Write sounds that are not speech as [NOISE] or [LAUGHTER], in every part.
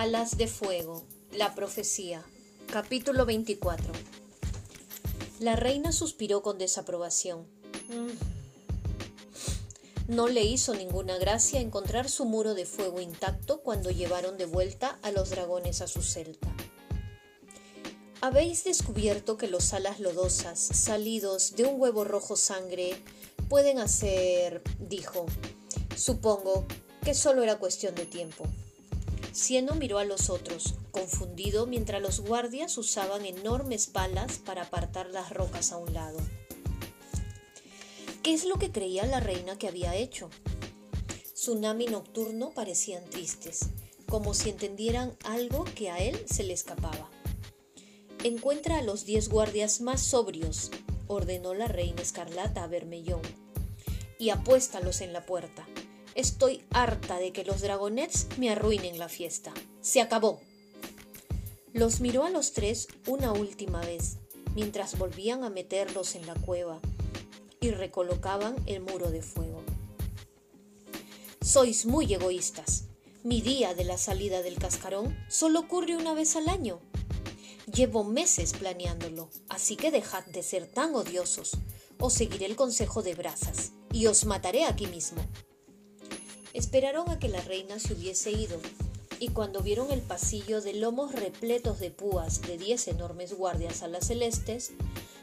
Alas de Fuego, la profecía, capítulo 24. La reina suspiró con desaprobación. Mm. No le hizo ninguna gracia encontrar su muro de fuego intacto cuando llevaron de vuelta a los dragones a su celda. Habéis descubierto que los alas lodosas, salidos de un huevo rojo sangre, pueden hacer, dijo. Supongo que solo era cuestión de tiempo. Cieno miró a los otros, confundido, mientras los guardias usaban enormes palas para apartar las rocas a un lado. ¿Qué es lo que creía la reina que había hecho? Tsunami nocturno parecían tristes, como si entendieran algo que a él se le escapaba. Encuentra a los diez guardias más sobrios, ordenó la reina escarlata a Bermellón, y apuéstalos en la puerta. Estoy harta de que los dragonets me arruinen la fiesta. Se acabó. Los miró a los tres una última vez, mientras volvían a meterlos en la cueva y recolocaban el muro de fuego. Sois muy egoístas. Mi día de la salida del cascarón solo ocurre una vez al año. Llevo meses planeándolo, así que dejad de ser tan odiosos. Os seguiré el consejo de Brazas y os mataré aquí mismo. Esperaron a que la reina se hubiese ido, y cuando vieron el pasillo de lomos repletos de púas de diez enormes guardias a las celestes,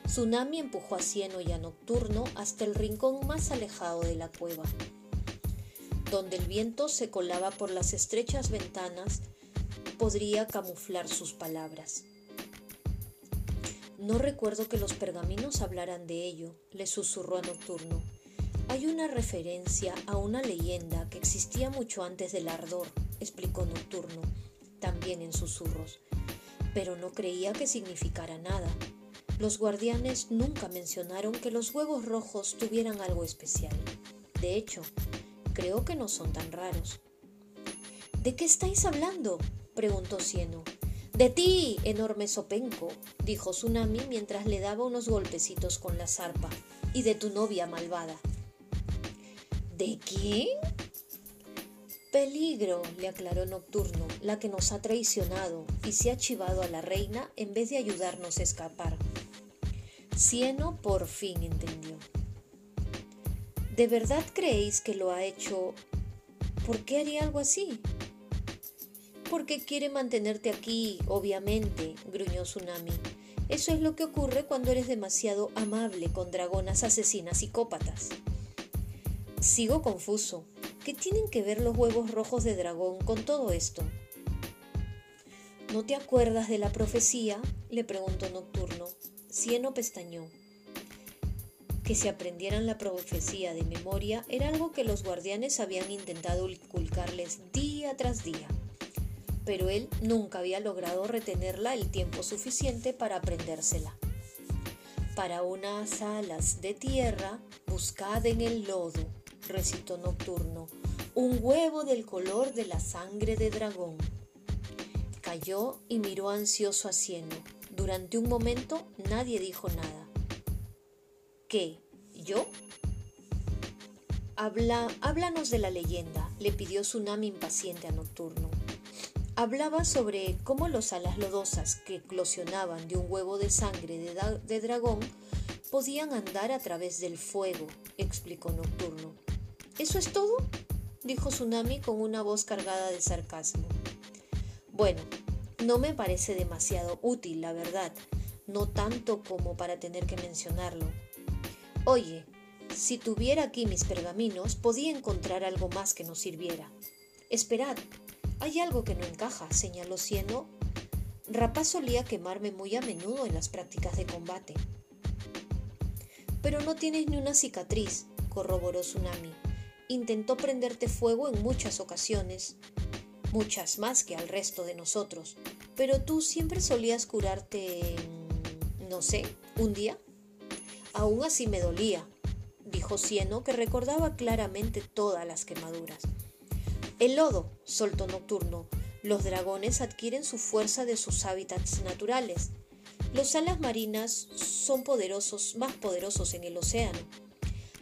Tsunami empujó a Cieno y a Nocturno hasta el rincón más alejado de la cueva, donde el viento se colaba por las estrechas ventanas, podría camuflar sus palabras. No recuerdo que los pergaminos hablaran de ello, le susurró a Nocturno. Hay una referencia a una leyenda que existía mucho antes del ardor, explicó Nocturno, también en susurros, pero no creía que significara nada. Los guardianes nunca mencionaron que los huevos rojos tuvieran algo especial. De hecho, creo que no son tan raros. ¿De qué estáis hablando? preguntó Cieno. De ti, enorme sopenco, dijo Tsunami mientras le daba unos golpecitos con la zarpa, y de tu novia malvada. ¿De quién? Peligro, le aclaró Nocturno, la que nos ha traicionado y se ha chivado a la reina en vez de ayudarnos a escapar. Cieno por fin entendió. ¿De verdad creéis que lo ha hecho? ¿Por qué haría algo así? Porque quiere mantenerte aquí, obviamente, gruñó Tsunami. Eso es lo que ocurre cuando eres demasiado amable con dragonas asesinas psicópatas. Sigo confuso. ¿Qué tienen que ver los huevos rojos de dragón con todo esto? ¿No te acuerdas de la profecía? le preguntó Nocturno. Cieno pestañó. Que se aprendieran la profecía de memoria era algo que los guardianes habían intentado inculcarles día tras día, pero él nunca había logrado retenerla el tiempo suficiente para aprendérsela. Para unas alas de tierra, buscad en el lodo recitó Nocturno, un huevo del color de la sangre de dragón. Cayó y miró ansioso a Cieno. Durante un momento nadie dijo nada. ¿Qué? ¿Yo? Habla, háblanos de la leyenda, le pidió Tsunami impaciente a Nocturno. Hablaba sobre cómo los alas lodosas que eclosionaban de un huevo de sangre de, de dragón podían andar a través del fuego, explicó Nocturno. ¿Eso es todo? dijo Tsunami con una voz cargada de sarcasmo. Bueno, no me parece demasiado útil, la verdad, no tanto como para tener que mencionarlo. Oye, si tuviera aquí mis pergaminos, podía encontrar algo más que nos sirviera. Esperad, hay algo que no encaja, señaló Cieno. Rapaz solía quemarme muy a menudo en las prácticas de combate. Pero no tienes ni una cicatriz, corroboró Tsunami intentó prenderte fuego en muchas ocasiones, muchas más que al resto de nosotros, pero tú siempre solías curarte, no sé, un día. Aún así me dolía, dijo Cieno, que recordaba claramente todas las quemaduras. El lodo, soltó Nocturno. Los dragones adquieren su fuerza de sus hábitats naturales. Los alas marinas son poderosos, más poderosos en el océano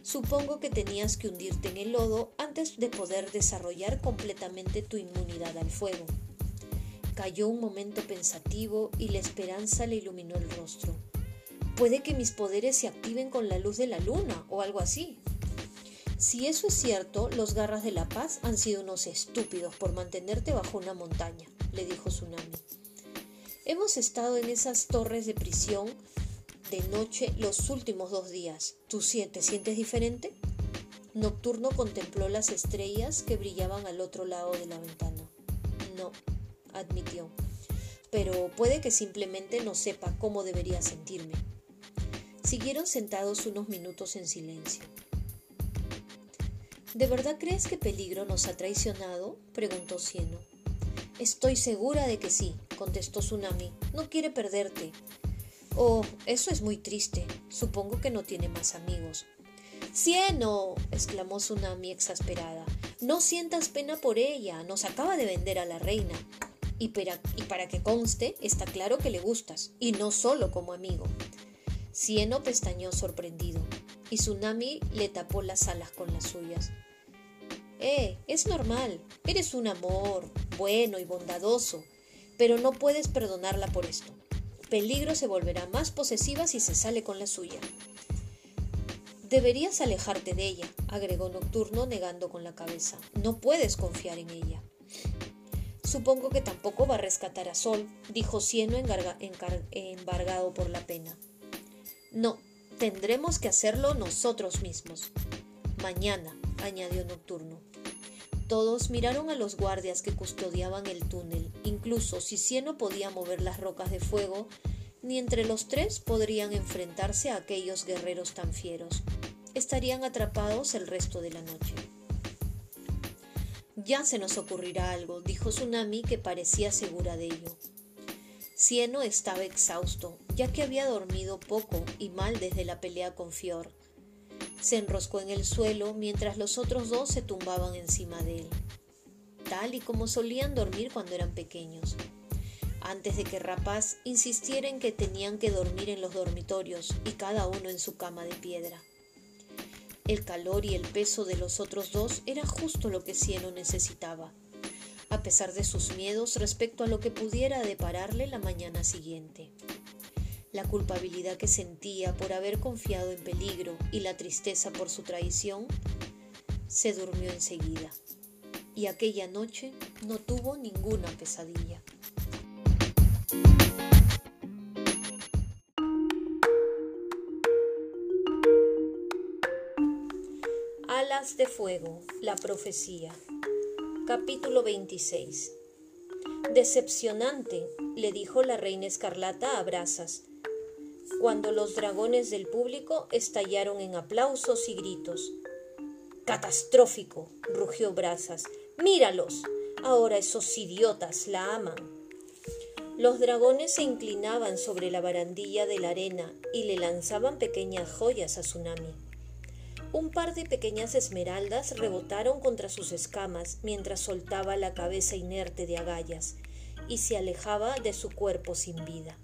Supongo que tenías que hundirte en el lodo antes de poder desarrollar completamente tu inmunidad al fuego. Cayó un momento pensativo y la esperanza le iluminó el rostro. Puede que mis poderes se activen con la luz de la luna o algo así. Si eso es cierto, los garras de la paz han sido unos estúpidos por mantenerte bajo una montaña, le dijo Tsunami. Hemos estado en esas torres de prisión de noche los últimos dos días. ¿Tú te sientes diferente? Nocturno contempló las estrellas que brillaban al otro lado de la ventana. No, admitió, pero puede que simplemente no sepa cómo debería sentirme. Siguieron sentados unos minutos en silencio. ¿De verdad crees que Peligro nos ha traicionado? preguntó Cieno. Estoy segura de que sí, contestó Tsunami. No quiere perderte. Oh, eso es muy triste. Supongo que no tiene más amigos. Cieno, exclamó Tsunami exasperada. No sientas pena por ella. Nos acaba de vender a la reina. Y para, que conste, está claro que le gustas, y no solo como amigo. Cieno pestañó sorprendido, y Tsunami le tapó las alas con las suyas. Eh, es normal. Eres un amor, bueno y bondadoso, pero no puedes perdonarla por esto. Peligro se volverá más posesiva si se sale con la suya. Deberías alejarte de ella, agregó Nocturno negando con la cabeza. No puedes confiar en ella. Supongo que tampoco va a rescatar a Sol, dijo Cieno embargado por la pena. No, tendremos que hacerlo nosotros mismos. Mañana, añadió Nocturno. Todos miraron a los guardias que custodiaban el túnel. Incluso si Cieno podía mover las rocas de fuego, ni entre los tres podrían enfrentarse a aquellos guerreros tan fieros. Estarían atrapados el resto de la noche. Ya se nos ocurrirá algo, dijo Tsunami, que parecía segura de ello. Cieno estaba exhausto, ya que había dormido poco y mal desde la pelea con Fior se enroscó en el suelo mientras los otros dos se tumbaban encima de él, tal y como solían dormir cuando eran pequeños, antes de que Rapaz insistiera en que tenían que dormir en los dormitorios y cada uno en su cama de piedra. El calor y el peso de los otros dos era justo lo que Cieno necesitaba, a pesar de sus miedos respecto a lo que pudiera depararle la mañana siguiente. La culpabilidad que sentía por haber confiado en peligro y la tristeza por su traición se durmió enseguida. Y aquella noche no tuvo ninguna pesadilla. Alas de Fuego, la profecía. Capítulo 26. Decepcionante, le dijo la reina escarlata a Brasas, cuando los dragones del público estallaron en aplausos y gritos. Catastrófico, rugió Brazas. Míralos. Ahora esos idiotas la aman. Los dragones se inclinaban sobre la barandilla de la arena y le lanzaban pequeñas joyas a Tsunami. Un par de pequeñas esmeraldas rebotaron contra sus escamas mientras soltaba la cabeza inerte de agallas y se alejaba de su cuerpo sin vida.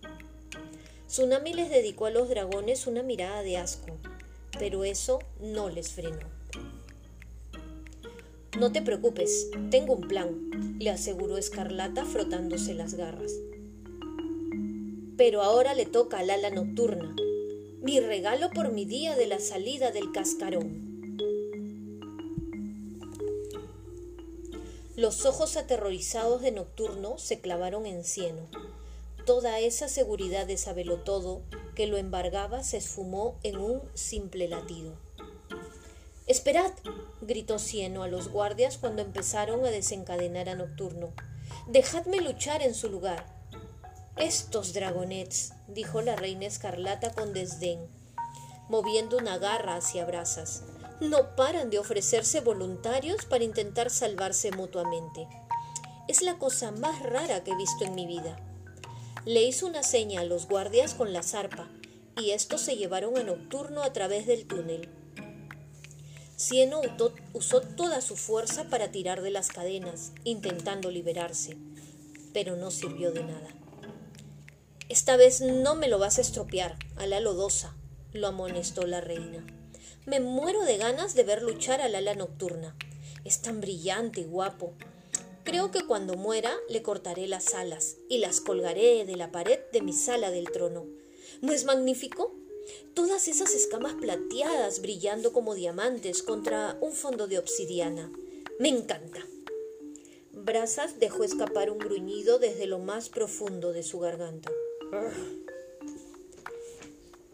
Tsunami les dedicó a los dragones una mirada de asco, pero eso no les frenó. No te preocupes, tengo un plan, le aseguró Escarlata frotándose las garras. Pero ahora le toca al ala nocturna, mi regalo por mi día de la salida del cascarón. Los ojos aterrorizados de Nocturno se clavaron en Cieno Toda esa seguridad de saberlo todo que lo embargaba se esfumó en un simple latido. Esperad, gritó Cieno a los guardias cuando empezaron a desencadenar a Nocturno. Dejadme luchar en su lugar. Estos dragonets, dijo la reina escarlata con desdén, moviendo una garra hacia brasas, no paran de ofrecerse voluntarios para intentar salvarse mutuamente. Es la cosa más rara que he visto en mi vida. Le hizo una seña a los guardias con la zarpa, y estos se llevaron a Nocturno a través del túnel. Cieno usó toda su fuerza para tirar de las cadenas, intentando liberarse, pero no sirvió de nada. Esta vez no me lo vas a estropear, a la lodosa, lo amonestó la reina. Me muero de ganas de ver luchar al ala nocturna. Es tan brillante y guapo. Creo que cuando muera le cortaré las alas y las colgaré de la pared de mi sala del trono. ¿No es magnífico? Todas esas escamas plateadas brillando como diamantes contra un fondo de obsidiana. Me encanta. Brazas dejó escapar un gruñido desde lo más profundo de su garganta.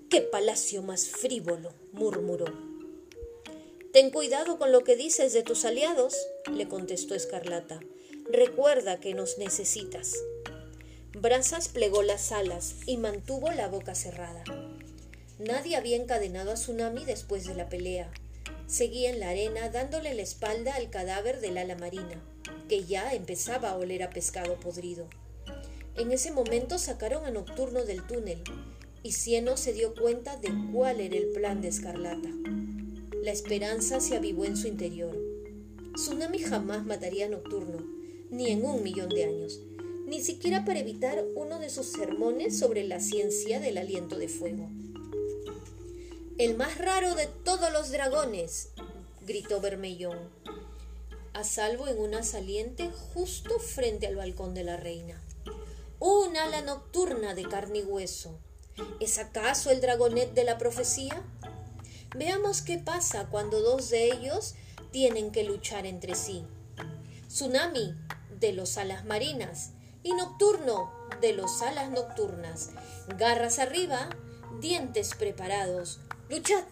¡Qué palacio más frívolo! murmuró. Ten cuidado con lo que dices de tus aliados, le contestó Escarlata. Recuerda que nos necesitas. Brazas plegó las alas y mantuvo la boca cerrada. Nadie había encadenado a Tsunami después de la pelea. Seguía en la arena dándole la espalda al cadáver del ala marina, que ya empezaba a oler a pescado podrido. En ese momento sacaron a Nocturno del túnel y Cieno se dio cuenta de cuál era el plan de Escarlata. La esperanza se avivó en su interior. Tsunami jamás mataría a Nocturno, ni en un millón de años, ni siquiera para evitar uno de sus sermones sobre la ciencia del aliento de fuego. El más raro de todos los dragones, gritó Bermellón, a salvo en una saliente justo frente al balcón de la reina. Un ala nocturna de carne y hueso. ¿Es acaso el dragonet de la profecía? Veamos qué pasa cuando dos de ellos tienen que luchar entre sí. Tsunami, de los alas marinas, y Nocturno, de los alas nocturnas. Garras arriba, dientes preparados. ¡Luchad!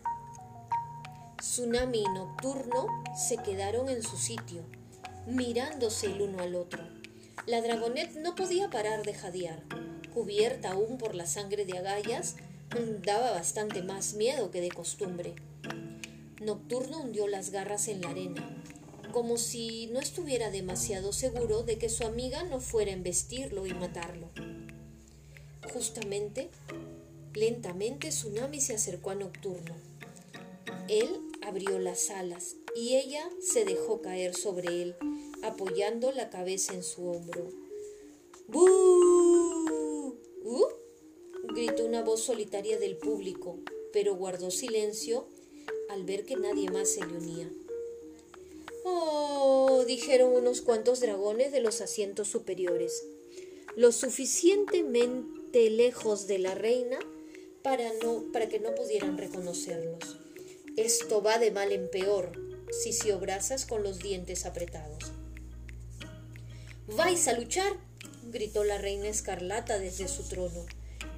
Tsunami y Nocturno se quedaron en su sitio, mirándose el uno al otro. La dragonet no podía parar de jadear. Cubierta aún por la sangre de agallas, daba bastante más miedo que de costumbre. Nocturno hundió las garras en la arena, como si no estuviera demasiado seguro de que su amiga no fuera a embestirlo y matarlo. Justamente, lentamente Tsunami se acercó a Nocturno. Él abrió las alas y ella se dejó caer sobre él, apoyando la cabeza en su hombro. ¡Bú! ¿Uh? gritó una voz solitaria del público, pero guardó silencio al ver que nadie más se le unía. Oh, dijeron unos cuantos dragones de los asientos superiores, lo suficientemente lejos de la reina para, que no pudieran reconocerlos. Esto va de mal en peor, sisió Brazas con los dientes apretados. ¿Vais a luchar? gritó la reina escarlata desde su trono.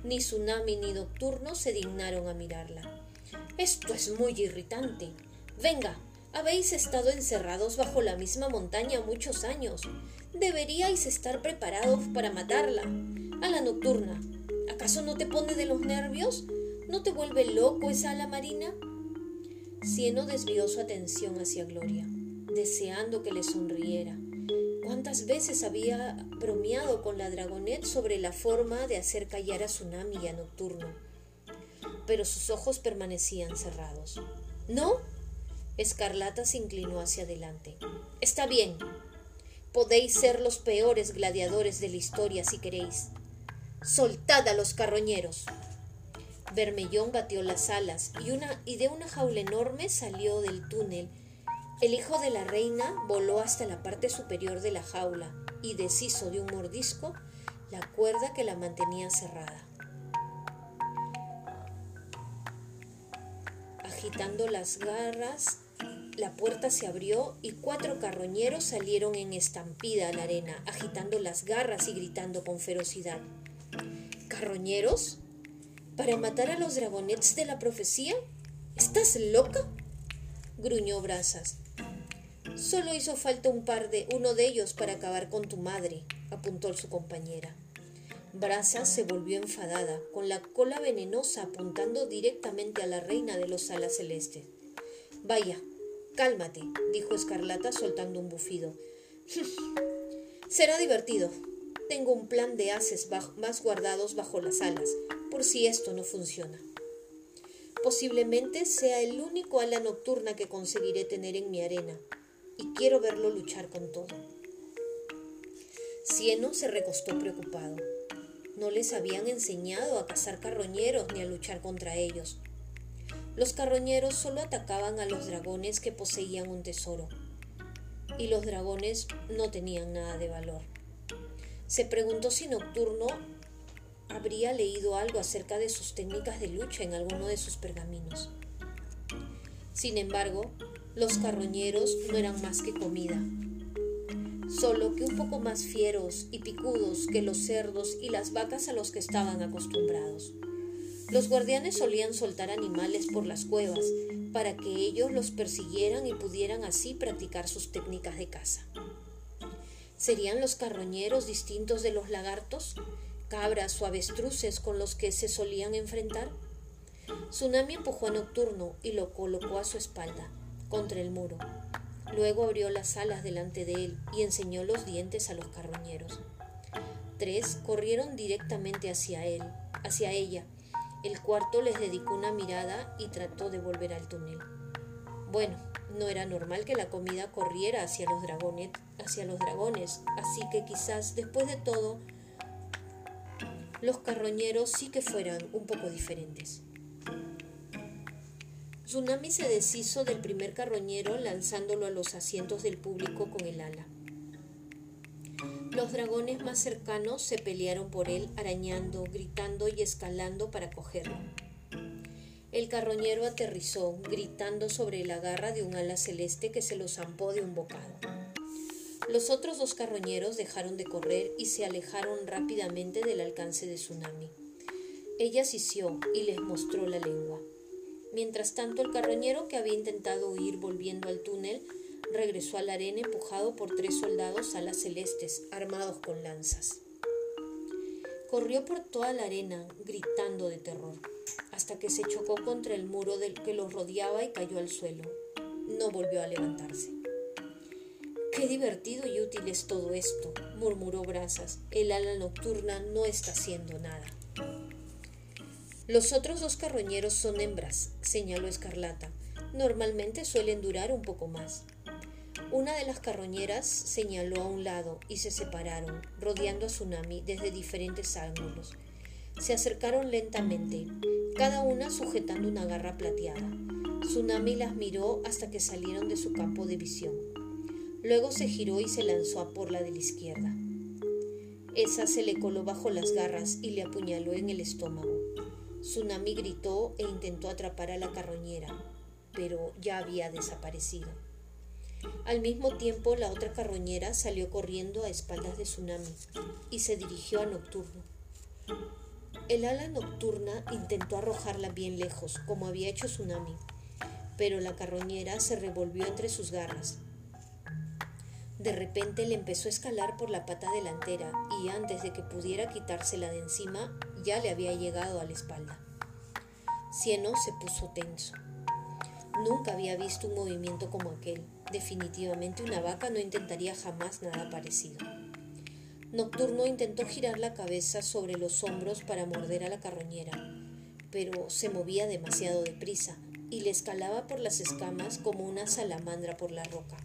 Ni Tsunami ni Nocturno se dignaron a mirarla. Esto es muy irritante. Venga, habéis estado encerrados bajo la misma montaña muchos años. Deberíais estar preparados para matarla. A la nocturna. ¿Acaso no te pone de los nervios? ¿No te vuelve loco esa ala marina? Cieno desvió su atención hacia Gloria, deseando que le sonriera. ¿Cuántas veces había bromeado con la dragonet sobre la forma de hacer callar a Tsunami y a Nocturno? Pero sus ojos permanecían cerrados. ¿No? Escarlata se inclinó hacia adelante. Está bien. Podéis ser los peores gladiadores de la historia si queréis. Soltad a los carroñeros. Bermellón batió las alas y, una, y de una jaula enorme salió del túnel. El hijo de la reina voló hasta la parte superior de la jaula y deshizo de un mordisco la cuerda que la mantenía cerrada. Agitando las garras, la puerta se abrió y cuatro carroñeros salieron en estampida a la arena, agitando las garras y gritando con ferocidad. ¿Carroñeros? ¿Para matar a los dragonets de la profecía? ¿Estás loca? gruñó Brazas. Solo hizo falta un par de uno de ellos para acabar con tu madre, apuntó su compañera. Brazas se volvió enfadada, con la cola venenosa apuntando directamente a la reina de los alas celestes. Vaya, Cálmate, dijo Escarlata soltando un bufido. [LAUGHS] Será divertido. Tengo un plan de haces más guardados bajo las alas, por si esto no funciona. Posiblemente sea el único ala nocturna que conseguiré tener en mi arena, y quiero verlo luchar con todo. Cieno se recostó preocupado. No les habían enseñado a cazar carroñeros ni a luchar contra ellos. Los carroñeros solo atacaban a los dragones que poseían un tesoro. y los dragones no tenían nada de valor. Se preguntó si Nocturno habría leído algo acerca de sus técnicas de lucha en alguno de sus pergaminos. Sin embargo, los carroñeros no eran más que comida, solo que un poco más fieros y picudos que los cerdos y las vacas a los que estaban acostumbrados. Los guardianes solían soltar animales por las cuevas para que ellos los persiguieran y pudieran así practicar sus técnicas de caza. ¿Serían los carroñeros distintos de los lagartos? cabras o avestruces con los que se solían enfrentar? Tsunami empujó a Nocturno y lo colocó a su espalda, contra el muro. Luego abrió las alas delante de él y enseñó los dientes a los carroñeros. Tres corrieron directamente hacia él, hacia ella. El cuarto les dedicó una mirada y trató de volver al túnel. Bueno, no era normal que la comida corriera hacia los dragones, hacia los dragones, así que quizás después de todo los carroñeros sí que fueran un poco diferentes. Tsunami se deshizo del primer carroñero lanzándolo a los asientos del público con el ala. Los dragones más cercanos se pelearon por él, arañando, gritando y escalando para cogerlo. El carroñero aterrizó, gritando sobre la garra de un ala celeste que se lo zampó de un bocado. Los otros dos carroñeros dejaron de correr y se alejaron rápidamente del alcance de Tsunami. Ella sisió y les mostró la lengua. Mientras tanto, el carroñero que había intentado huir volviendo al túnel regresó a la arena empujado por tres soldados alas celestes, armados con lanzas. Corrió por toda la arena, gritando de terror, hasta que se chocó contra el muro del que los rodeaba y cayó al suelo. No volvió a levantarse. Qué divertido y útil es todo esto, murmuró Brazas. El ala nocturna no está haciendo nada. Los otros dos carroñeros son hembras, señaló Escarlata. Normalmente suelen durar un poco más. Una de las carroñeras señaló a un lado y se separaron, rodeando a Tsunami desde diferentes ángulos. Se acercaron lentamente, cada una sujetando una garra plateada. Tsunami las miró hasta que salieron de su campo de visión. Luego se giró y se lanzó a por la de la izquierda. Esa se le coló bajo las garras y le apuñaló en el estómago. Tsunami gritó e intentó atrapar a la carroñera, pero ya había desaparecido. Al mismo tiempo, la otra carroñera salió corriendo a espaldas de Tsunami y se dirigió a Nocturno. El ala nocturna intentó arrojarla bien lejos, como había hecho Tsunami, pero la carroñera se revolvió entre sus garras de repente le empezó a escalar por la pata delantera y antes de que pudiera quitársela de encima ya le había llegado a la espalda. Cieno se puso tenso. Nunca había visto un movimiento como aquel. Definitivamente una vaca no intentaría jamás nada parecido. Nocturno intentó girar la cabeza sobre los hombros para morder a la carroñera, pero se movía demasiado deprisa y le escalaba por las escamas como una salamandra por la roca.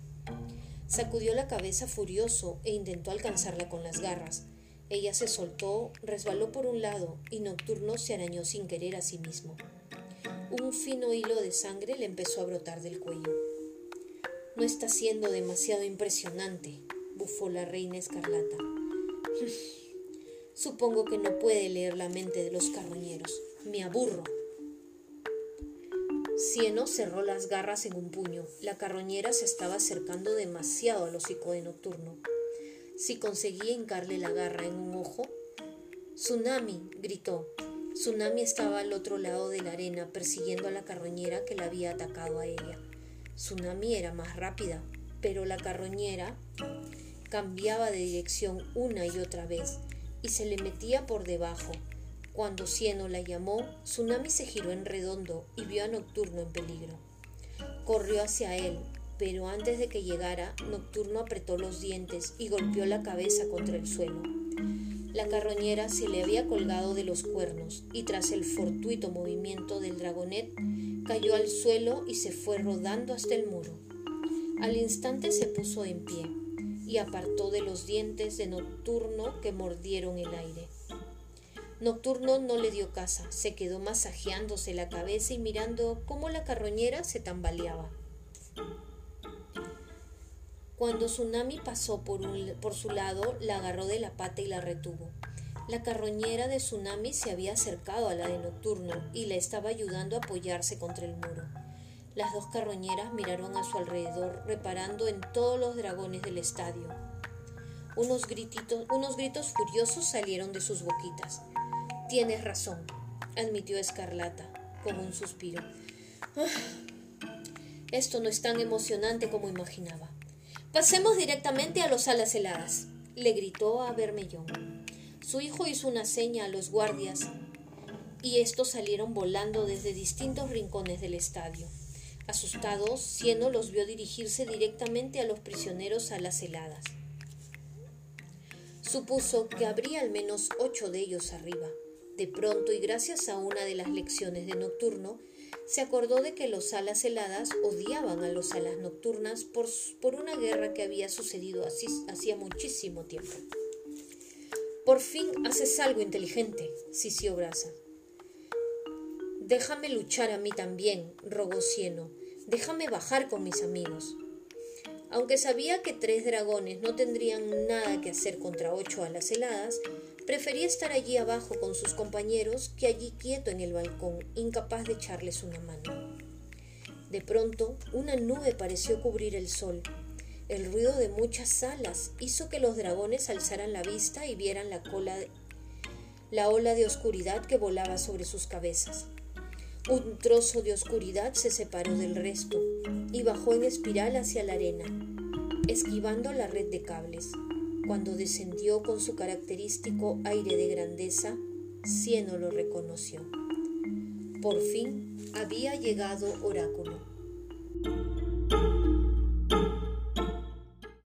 Sacudió la cabeza furioso e intentó alcanzarla con las garras. Ella se soltó, resbaló por un lado y Nocturno se arañó sin querer a sí mismo. Un fino hilo de sangre le empezó a brotar del cuello. No está siendo demasiado impresionante, bufó la reina escarlata. [LAUGHS] Supongo que no puede leer la mente de los carroñeros. Me aburro. Cieno cerró las garras en un puño. La carroñera se estaba acercando demasiado al hocico de Nocturno. Si conseguía hincarle la garra en un ojo. Tsunami, gritó. Tsunami estaba al otro lado de la arena persiguiendo a la carroñera que la había atacado a ella. Tsunami era más rápida, pero la carroñera cambiaba de dirección una y otra vez y se le metía por debajo, cuando Cieno la llamó, Tsunami se giró en redondo y vio a Nocturno en peligro. Corrió hacia él, pero antes de que llegara, Nocturno apretó los dientes y golpeó la cabeza contra el suelo. La carroñera se le había colgado de los cuernos y tras el fortuito movimiento del dragonet cayó al suelo y se fue rodando hasta el muro. Al instante se puso en pie y apartó de los dientes de Nocturno que mordieron el aire. Nocturno no le dio casa, se quedó masajeándose la cabeza y mirando cómo la carroñera se tambaleaba. Cuando Tsunami pasó por, su lado, la agarró de la pata y la retuvo. La carroñera de Tsunami se había acercado a la de Nocturno y la estaba ayudando a apoyarse contra el muro. Las dos carroñeras miraron a su alrededor, reparando en todos los dragones del estadio. Unos, unos gritos furiosos salieron de sus boquitas. Tienes razón, admitió Escarlata, con un suspiro. Ah, esto no es tan emocionante como imaginaba. Pasemos directamente a los alas heladas, le gritó a Bermellón. Su hijo hizo una seña a los guardias y estos salieron volando desde distintos rincones del estadio. Asustados, Cieno los vio dirigirse directamente a los prisioneros a las heladas. Supuso que habría al menos ocho de ellos arriba. De pronto, y gracias a una de las lecciones de Nocturno, se acordó de que los alas heladas odiaban a los alas nocturnas por, por una guerra que había sucedido hacía muchísimo tiempo. Por fin haces algo inteligente, sisió Brasa. Déjame luchar a mí también, rogó Cieno. Déjame bajar con mis amigos. Aunque sabía que tres dragones no tendrían nada que hacer contra ocho alas heladas, prefería estar allí abajo con sus compañeros que allí quieto en el balcón, incapaz de echarles una mano. De pronto, una nube pareció cubrir el sol, el ruido de muchas alas hizo que los dragones alzaran la vista y vieran la cola la ola de oscuridad que volaba sobre sus cabezas. Un trozo de oscuridad se separó del resto y bajó en espiral hacia la arena, esquivando la red de cables. Cuando descendió con su característico aire de grandeza, Cieno lo reconoció. Por fin había llegado Oráculo.